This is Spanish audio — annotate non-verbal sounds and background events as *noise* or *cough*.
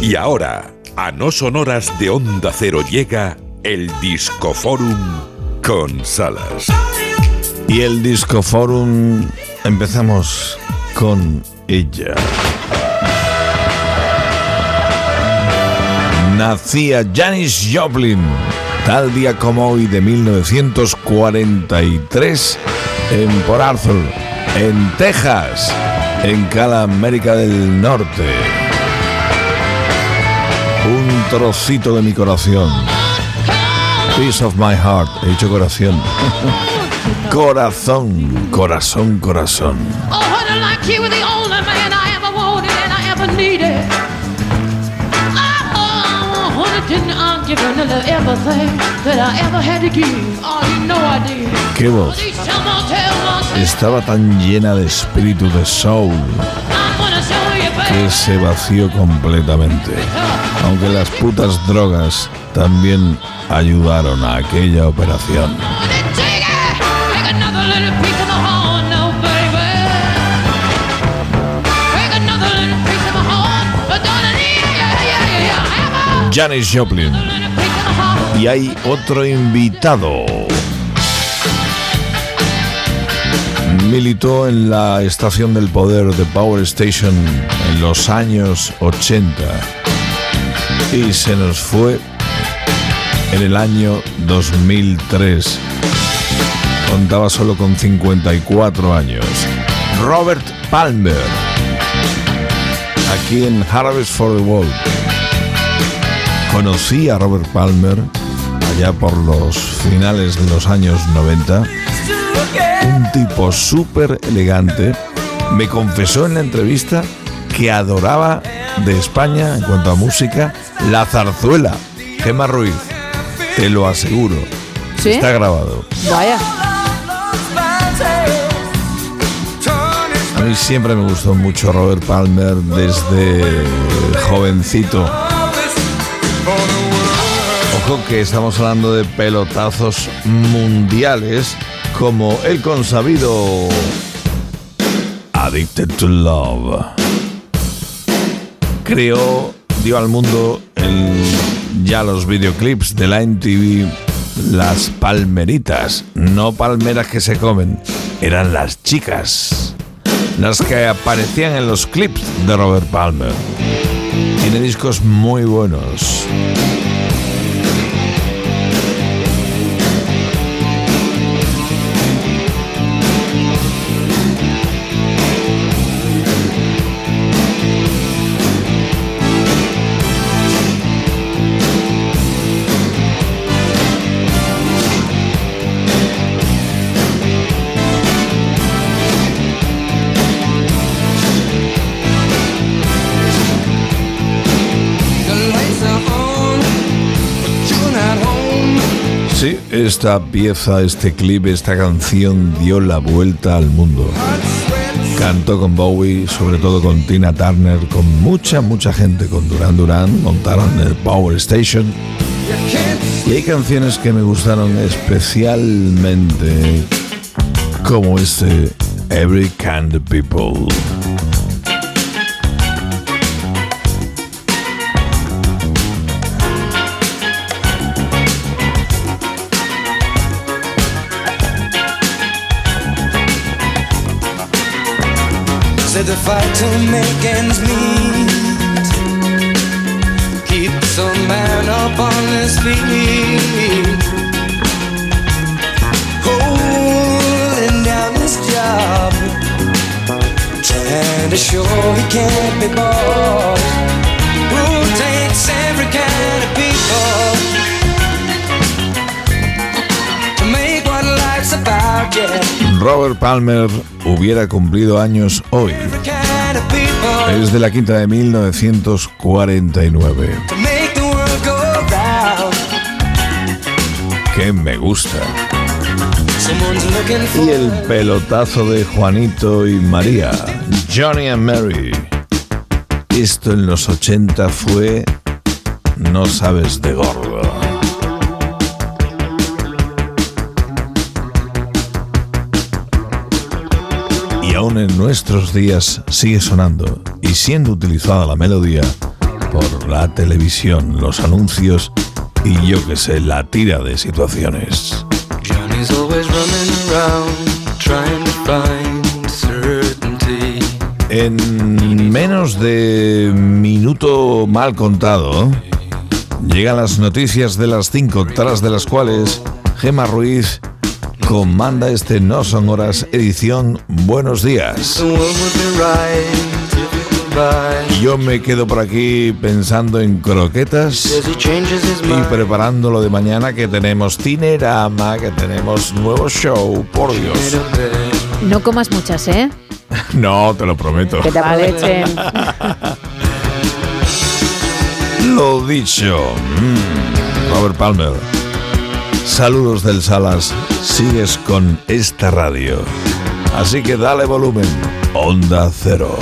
Y ahora, a no sonoras de Onda Cero llega el Discoforum con Salas. Y el Discoforum empezamos con ella. Nacía Janis Joplin tal día como hoy de 1943 en Port Arthur, en Texas, en Cala América del Norte. Un trocito de mi corazón. Piece of my heart, he dicho corazón. *laughs* corazón, corazón, corazón. Oh, Qué voz. Estaba tan llena de espíritu de soul que se vació completamente. Aunque las putas drogas también ayudaron a aquella operación. Janis Joplin. Y hay otro invitado. Militó en la estación del poder de Power Station en los años 80 y se nos fue en el año 2003. Contaba solo con 54 años. Robert Palmer, aquí en Harvest for the World. Conocí a Robert Palmer allá por los finales de los años 90. Un tipo súper elegante. Me confesó en la entrevista que adoraba de España, en cuanto a música, la zarzuela. Gemma Ruiz, te lo aseguro. Está grabado. Vaya. A mí siempre me gustó mucho Robert Palmer desde jovencito que estamos hablando de pelotazos mundiales como el consabido Addicted to Love. Creó, dio al mundo ya los videoclips de la MTV Las Palmeritas, no palmeras que se comen, eran las chicas, las que aparecían en los clips de Robert Palmer. Tiene discos muy buenos. Esta pieza, este clip, esta canción dio la vuelta al mundo. Cantó con Bowie, sobre todo con Tina Turner, con mucha, mucha gente, con Duran Duran, montaron el Power Station. Y hay canciones que me gustaron especialmente, como este Every Kind of People. The fight to make ends meet. Keeps a man up on his feet, holding down his job, trying to show he can't be bought. Robert Palmer hubiera cumplido años hoy. Es de la quinta de 1949. Que me gusta. Y el pelotazo de Juanito y María, Johnny and Mary. Esto en los 80 fue No sabes de gordo. Aún en nuestros días sigue sonando y siendo utilizada la melodía por la televisión, los anuncios y yo que sé, la tira de situaciones. En menos de minuto mal contado, llegan las noticias de las 5, tras de las cuales Gema Ruiz comanda este No Son Horas edición Buenos Días. Y yo me quedo por aquí pensando en croquetas y preparando lo de mañana que tenemos Tinerama, que tenemos nuevo show, por Dios. No comas muchas, ¿eh? *laughs* No, te lo prometo. Que te aprovechen. Lo dicho. Mm, Robert Palmer. Saludos del Salas. Sigues con esta radio. Así que dale volumen. Onda Cero.